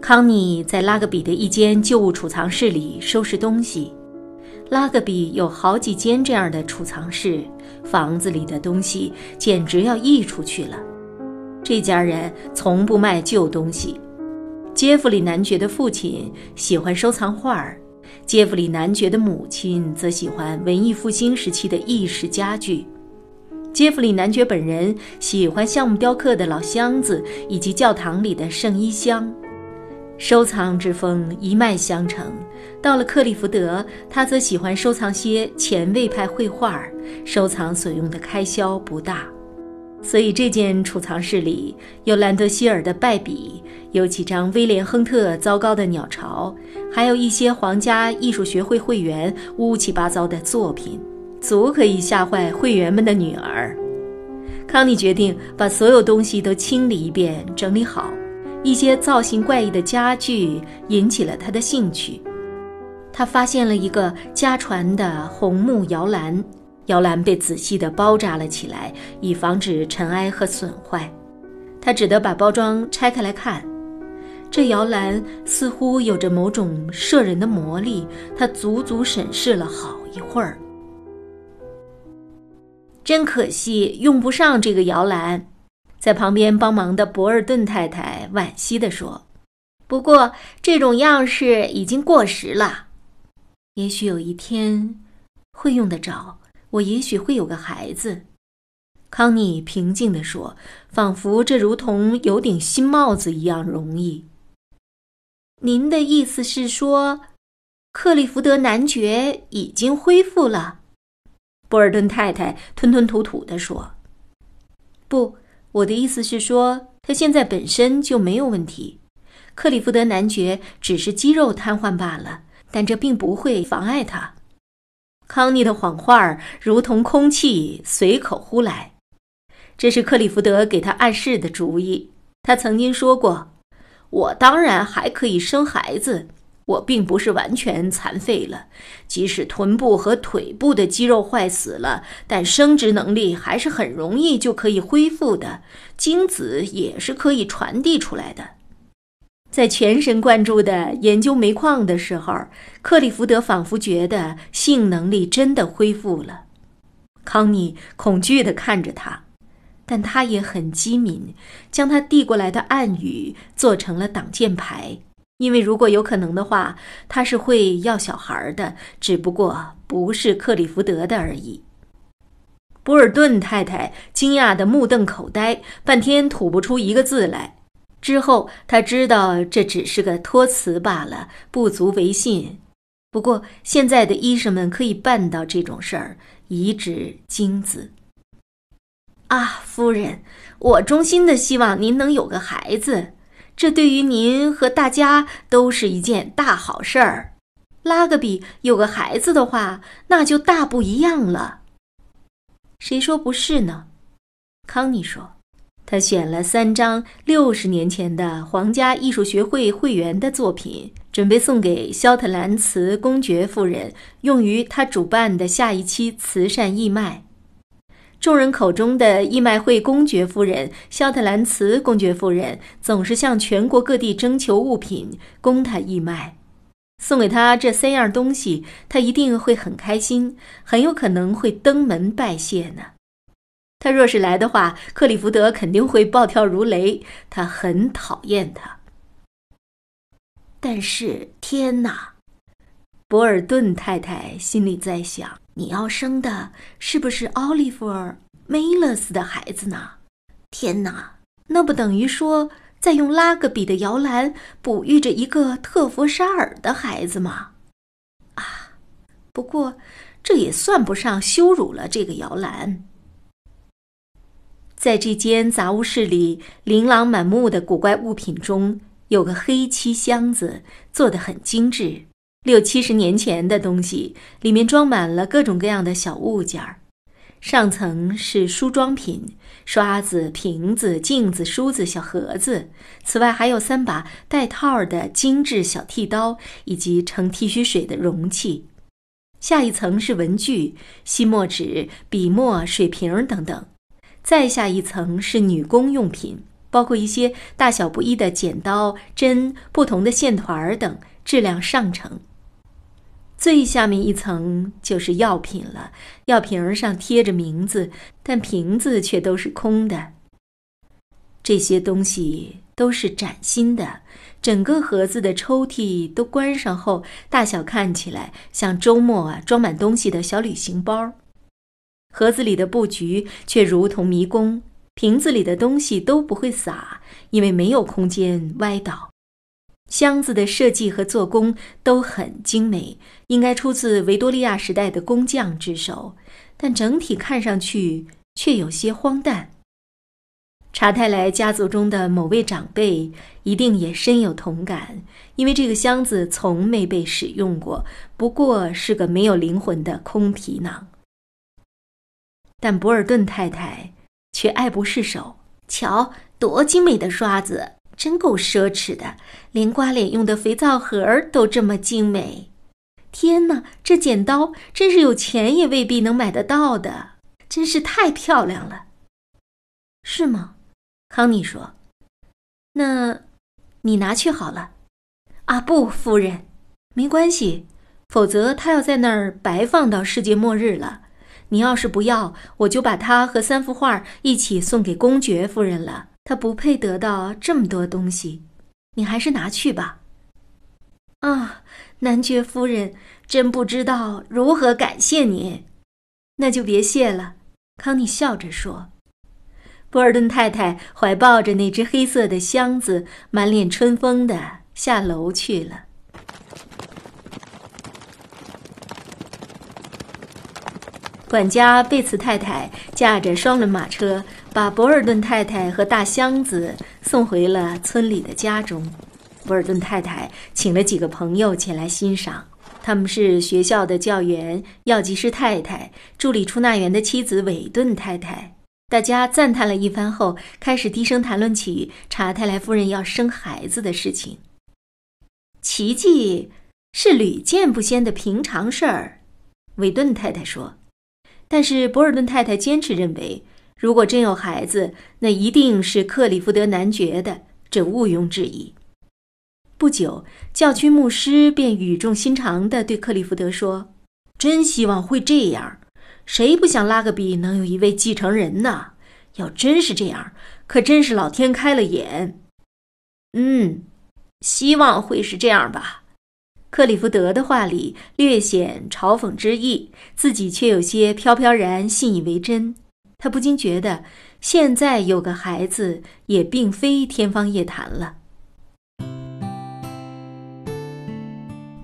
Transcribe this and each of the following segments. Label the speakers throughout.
Speaker 1: 康妮在拉格比的一间旧物储藏室里收拾东西。拉格比有好几间这样的储藏室，房子里的东西简直要溢出去了。这家人从不卖旧东西。杰弗里男爵的父亲喜欢收藏画儿，杰弗里男爵的母亲则喜欢文艺复兴时期的意式家具。杰弗里男爵本人喜欢橡木雕刻的老箱子以及教堂里的圣衣箱。收藏之风一脉相承，到了克利福德，他则喜欢收藏些前卫派绘画，收藏所用的开销不大。所以这间储藏室里有兰德希尔的败笔，有几张威廉亨特糟糕的鸟巢，还有一些皇家艺术学会会员乌七八糟的作品，足可以吓坏会员们的女儿。康妮决定把所有东西都清理一遍，整理好。一些造型怪异的家具引起了他的兴趣。他发现了一个家传的红木摇篮，摇篮被仔细地包扎了起来，以防止尘埃和损坏。他只得把包装拆开来看。这摇篮似乎有着某种摄人的魔力。他足足审视了好一会儿。真可惜，用不上这个摇篮。在旁边帮忙的博尔顿太太惋惜地说：“不过这种样式已经过时了，也许有一天会用得着。我也许会有个孩子。”康妮平静地说，仿佛这如同有顶新帽子一样容易。您的意思是说，克利福德男爵已经恢复了？博尔顿太太吞吞吐吐地说：“不。”我的意思是说，他现在本身就没有问题。克里夫德男爵只是肌肉瘫痪罢了，但这并不会妨碍他。康妮的谎话如同空气，随口呼来。这是克里夫德给他暗示的主意。他曾经说过：“我当然还可以生孩子。”我并不是完全残废了，即使臀部和腿部的肌肉坏死了，但生殖能力还是很容易就可以恢复的，精子也是可以传递出来的。在全神贯注的研究煤矿的时候，克里福德仿佛觉得性能力真的恢复了。康妮恐惧地看着他，但他也很机敏，将他递过来的暗语做成了挡箭牌。因为如果有可能的话，他是会要小孩的，只不过不是克里福德的而已。博尔顿太太惊讶的目瞪口呆，半天吐不出一个字来。之后，他知道这只是个托词罢了，不足为信。不过，现在的医生们可以办到这种事儿——移植精子。啊，夫人，我衷心的希望您能有个孩子。这对于您和大家都是一件大好事儿。拉格比有个孩子的话，那就大不一样了。谁说不是呢？康妮说，他选了三张六十年前的皇家艺术学会会员的作品，准备送给肖特兰茨公爵夫人，用于他主办的下一期慈善义卖。众人口中的义卖会公爵夫人肖特兰茨公爵夫人总是向全国各地征求物品供他义卖，送给他这三样东西，他一定会很开心，很有可能会登门拜谢呢。他若是来的话，克里福德肯定会暴跳如雷，他很讨厌他。但是天哪，博尔顿太太心里在想。你要生的是不是奥利弗·梅勒斯的孩子呢？天哪，那不等于说在用拉格比的摇篮哺育着一个特弗沙尔的孩子吗？啊，不过这也算不上羞辱了这个摇篮。在这间杂物室里，琳琅满目的古怪物品中，有个黑漆箱子，做得很精致，六七十年前的东西，里面装满了各种各样的小物件儿。上层是梳妆品，刷子、瓶子、镜子、梳子、小盒子。此外，还有三把带套的精致小剃刀，以及盛剃须水的容器。下一层是文具，吸墨纸、笔墨、水瓶等等。再下一层是女工用品，包括一些大小不一的剪刀、针、不同的线团等，质量上乘。最下面一层就是药品了，药瓶上贴着名字，但瓶子却都是空的。这些东西都是崭新的，整个盒子的抽屉都关上后，大小看起来像周末啊装满东西的小旅行包。盒子里的布局却如同迷宫，瓶子里的东西都不会洒，因为没有空间歪倒。箱子的设计和做工都很精美，应该出自维多利亚时代的工匠之手，但整体看上去却有些荒诞。查泰莱家族中的某位长辈一定也深有同感，因为这个箱子从没被使用过，不过是个没有灵魂的空皮囊。但博尔顿太太却爱不释手，瞧，多精美的刷子！真够奢侈的，连刮脸用的肥皂盒都这么精美。天哪，这剪刀真是有钱也未必能买得到的，真是太漂亮了。是吗？康妮说。那，你拿去好了。啊，不，夫人，没关系，否则他要在那儿白放到世界末日了。你要是不要，我就把它和三幅画一起送给公爵夫人了。他不配得到这么多东西，你还是拿去吧。啊，男爵夫人，真不知道如何感谢您。那就别谢了，康妮笑着说。波尔顿太太怀抱着那只黑色的箱子，满脸春风的下楼去了。管家贝茨太太驾着双轮马车。把博尔顿太太和大箱子送回了村里的家中。博尔顿太太请了几个朋友前来欣赏，他们是学校的教员、药剂师太太、助理出纳员的妻子韦顿太太。大家赞叹了一番后，开始低声谈论起查泰莱夫人要生孩子的事情。奇迹是屡见不鲜的平常事儿，韦顿太太说。但是博尔顿太太坚持认为。如果真有孩子，那一定是克里夫德男爵的，这毋庸置疑。不久，教区牧师便语重心长地对克里夫德说：“真希望会这样，谁不想拉格比能有一位继承人呢？要真是这样，可真是老天开了眼。”嗯，希望会是这样吧。克里夫德的话里略显嘲讽之意，自己却有些飘飘然信以为真。他不禁觉得，现在有个孩子也并非天方夜谭了。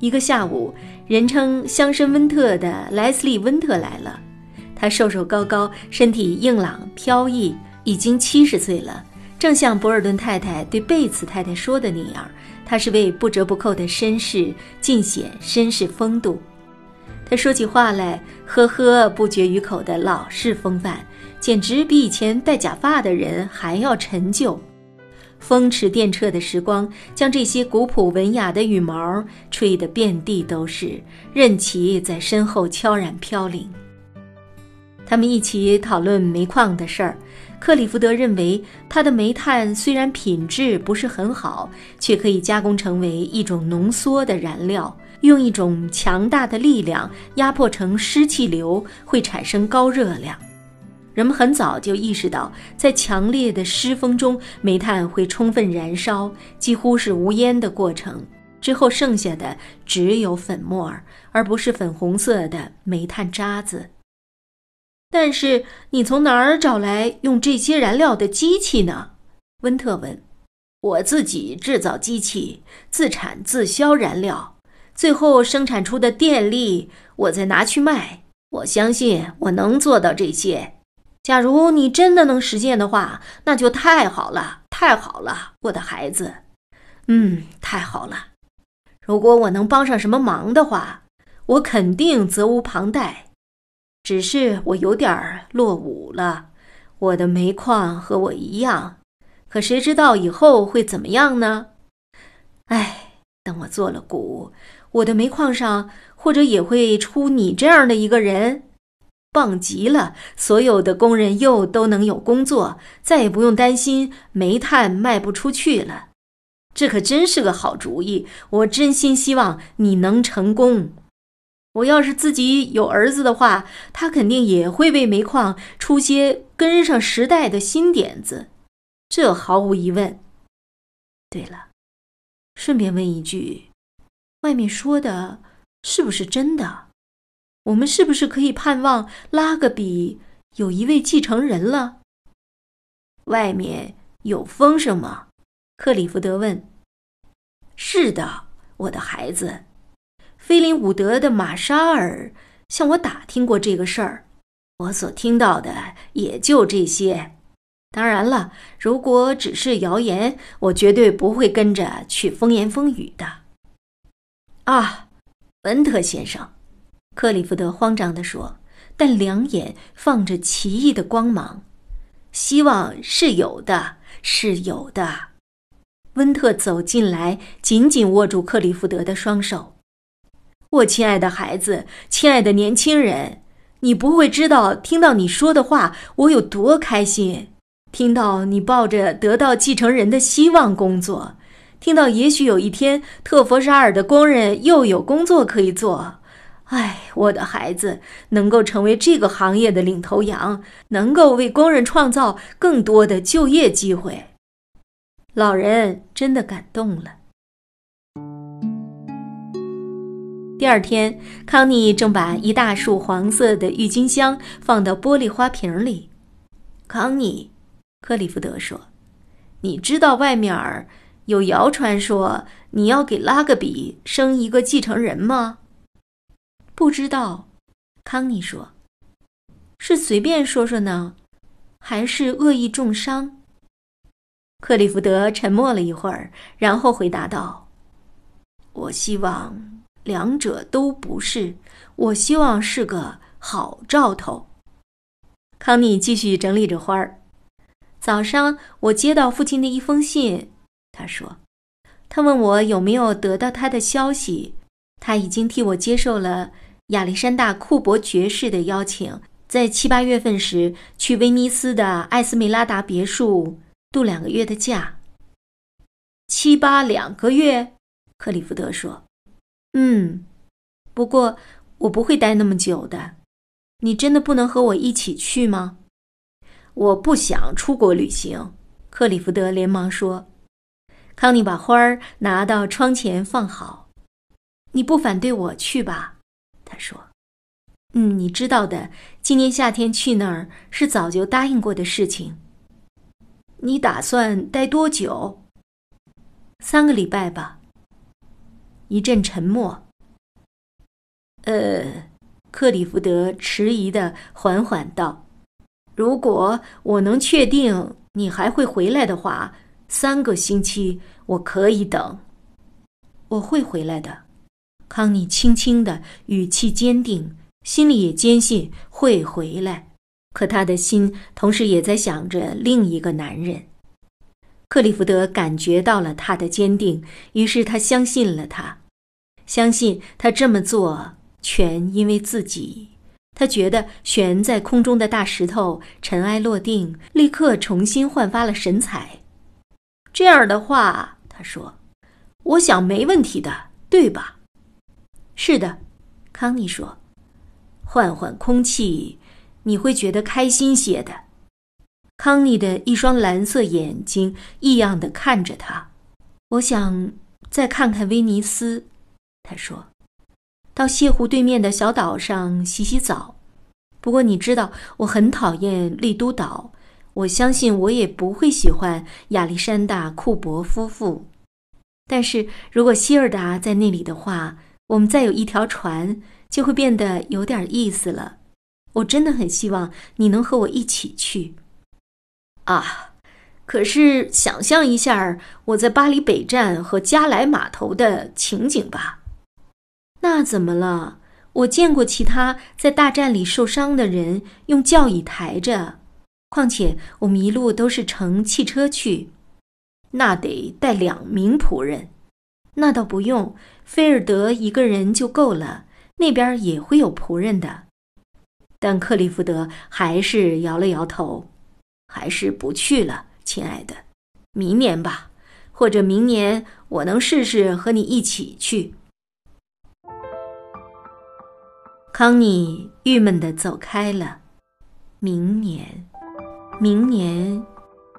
Speaker 1: 一个下午，人称乡绅温特的莱斯利·温特来了。他瘦瘦高高，身体硬朗飘逸，已经七十岁了。正像博尔顿太太对贝茨太太说的那样，他是位不折不扣的绅士，尽显绅士风度。他说起话来，呵呵不绝于口的老式风范。简直比以前戴假发的人还要陈旧，风驰电掣的时光将这些古朴文雅的羽毛吹得遍地都是，任其在身后悄然飘零。他们一起讨论煤矿的事儿。克里福德认为，他的煤炭虽然品质不是很好，却可以加工成为一种浓缩的燃料，用一种强大的力量压迫成湿气流，会产生高热量。人们很早就意识到，在强烈的湿风中，煤炭会充分燃烧，几乎是无烟的过程。之后剩下的只有粉末儿，而不是粉红色的煤炭渣子。但是你从哪儿找来用这些燃料的机器呢？温特问。我自己制造机器，自产自销燃料，最后生产出的电力，我再拿去卖。我相信我能做到这些。假如你真的能实现的话，那就太好了，太好了，我的孩子。嗯，太好了。如果我能帮上什么忙的话，我肯定责无旁贷。只是我有点落伍了，我的煤矿和我一样，可谁知道以后会怎么样呢？哎，等我做了股，我的煤矿上或者也会出你这样的一个人，棒极了！所有的工人又都能有工作，再也不用担心煤炭卖不出去了。这可真是个好主意，我真心希望你能成功。我要是自己有儿子的话，他肯定也会为煤矿出些跟上时代的新点子，这毫无疑问。对了，顺便问一句，外面说的是不是真的？我们是不是可以盼望拉格比有一位继承人了？外面有风声吗？克里福德问。是的，我的孩子。菲林伍德的玛莎尔向我打听过这个事儿，我所听到的也就这些。当然了，如果只是谣言，我绝对不会跟着去风言风语的。啊，文特先生，克里福德慌张地说，但两眼放着奇异的光芒。希望是有的，是有的。温特走进来，紧紧握住克里福德的双手。我亲爱的孩子，亲爱的年轻人，你不会知道，听到你说的话，我有多开心。听到你抱着得到继承人的希望工作，听到也许有一天特佛沙尔的工人又有工作可以做。哎，我的孩子，能够成为这个行业的领头羊，能够为工人创造更多的就业机会。老人真的感动了。第二天，康妮正把一大束黄色的郁金香放到玻璃花瓶里。康妮，克里夫德说：“你知道外面有谣传说你要给拉格比生一个继承人吗？”“不知道。”康妮说，“是随便说说呢，还是恶意重伤？”克里福德沉默了一会儿，然后回答道：“我希望。”两者都不是，我希望是个好兆头。康妮继续整理着花儿。早上我接到父亲的一封信，他说，他问我有没有得到他的消息。他已经替我接受了亚历山大·库伯爵士的邀请，在七八月份时去威尼斯的艾斯梅拉达别墅度两个月的假。七八两个月，克里夫德说。嗯，不过我不会待那么久的。你真的不能和我一起去吗？我不想出国旅行。克里福德连忙说。康妮把花儿拿到窗前放好。你不反对我去吧？他说。嗯，你知道的，今年夏天去那儿是早就答应过的事情。你打算待多久？三个礼拜吧。一阵沉默。呃，克里福德迟疑的缓缓道：“如果我能确定你还会回来的话，三个星期我可以等。我会回来的。”康妮轻轻的语气坚定，心里也坚信会回来。可他的心同时也在想着另一个男人。克里福德感觉到了他的坚定，于是他相信了他，相信他这么做全因为自己。他觉得悬在空中的大石头尘埃落定，立刻重新焕发了神采。这样的话，他说：“我想没问题的，对吧？”“是的。”康妮说，“换换空气，你会觉得开心些的。”康妮的一双蓝色眼睛异样的看着他。我想再看看威尼斯，他说，到泻湖对面的小岛上洗洗澡。不过你知道，我很讨厌丽都岛。我相信我也不会喜欢亚历山大·库伯夫妇。但是如果希尔达在那里的话，我们再有一条船，就会变得有点意思了。我真的很希望你能和我一起去。啊，可是想象一下我在巴黎北站和加莱码头的情景吧。那怎么了？我见过其他在大战里受伤的人用轿椅抬着，况且我们一路都是乘汽车去，那得带两名仆人。那倒不用，菲尔德一个人就够了，那边也会有仆人的。但克利夫德还是摇了摇头，还是不去了，亲爱的，明年吧，或者明年我能试试和你一起去。康妮郁闷的走开了。明年，明年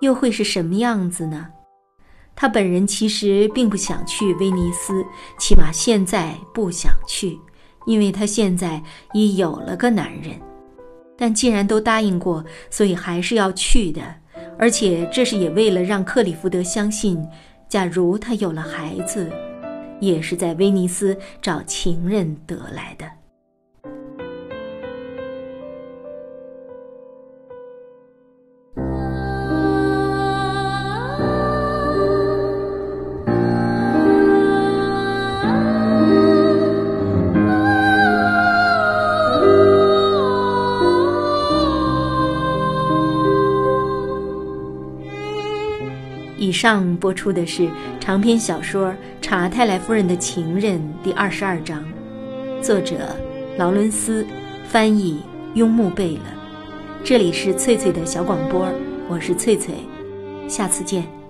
Speaker 1: 又会是什么样子呢？他本人其实并不想去威尼斯，起码现在不想去，因为他现在已有了个男人。但既然都答应过，所以还是要去的。而且这是也为了让克里福德相信，假如他有了孩子，也是在威尼斯找情人得来的。上播出的是长篇小说《查泰莱夫人的情人》第二十二章，作者劳伦斯，翻译雍木贝勒。这里是翠翠的小广播，我是翠翠，下次见。